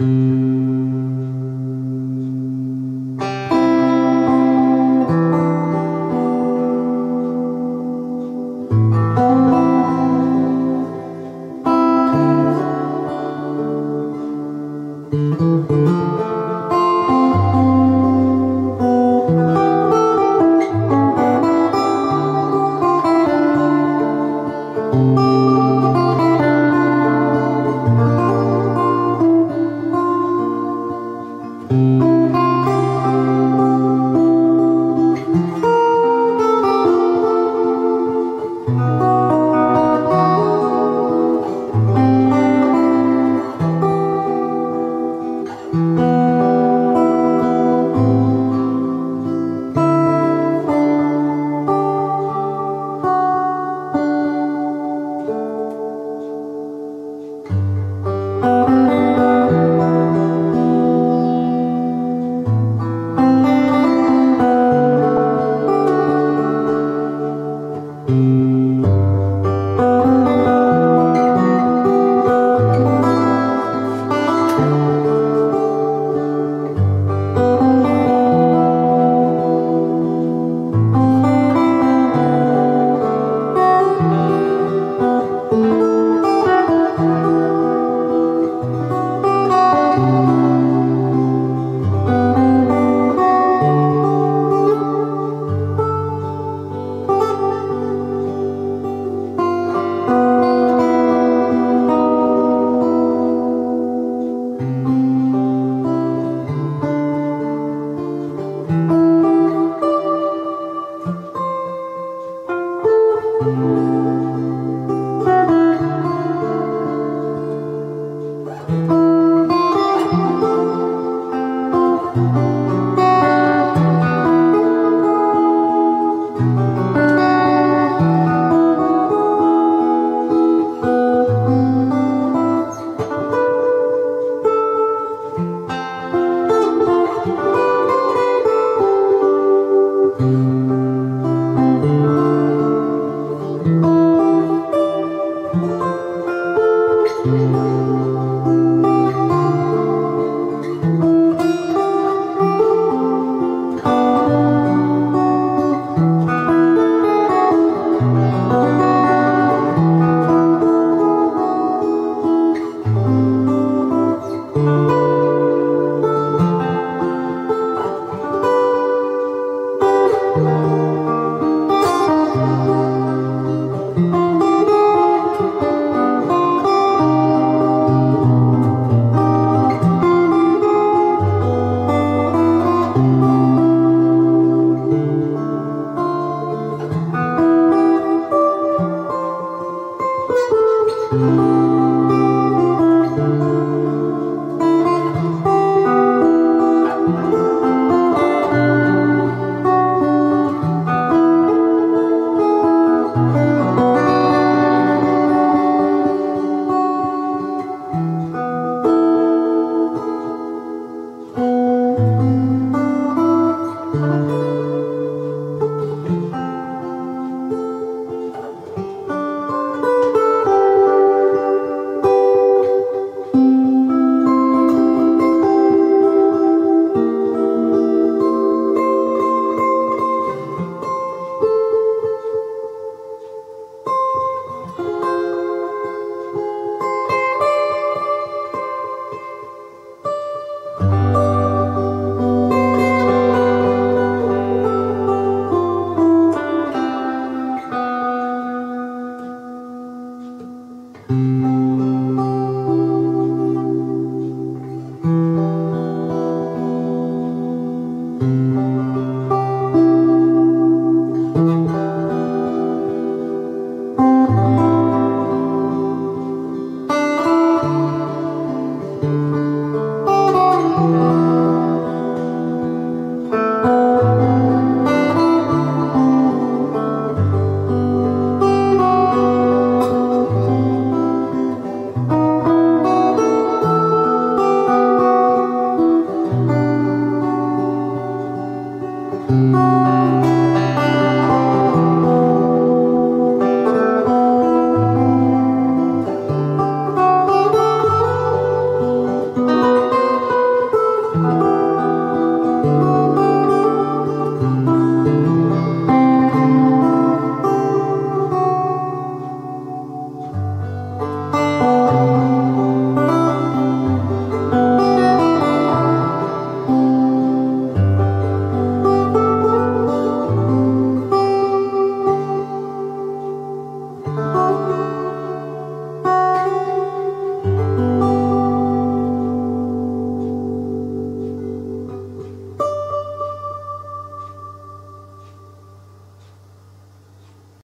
Música you. Música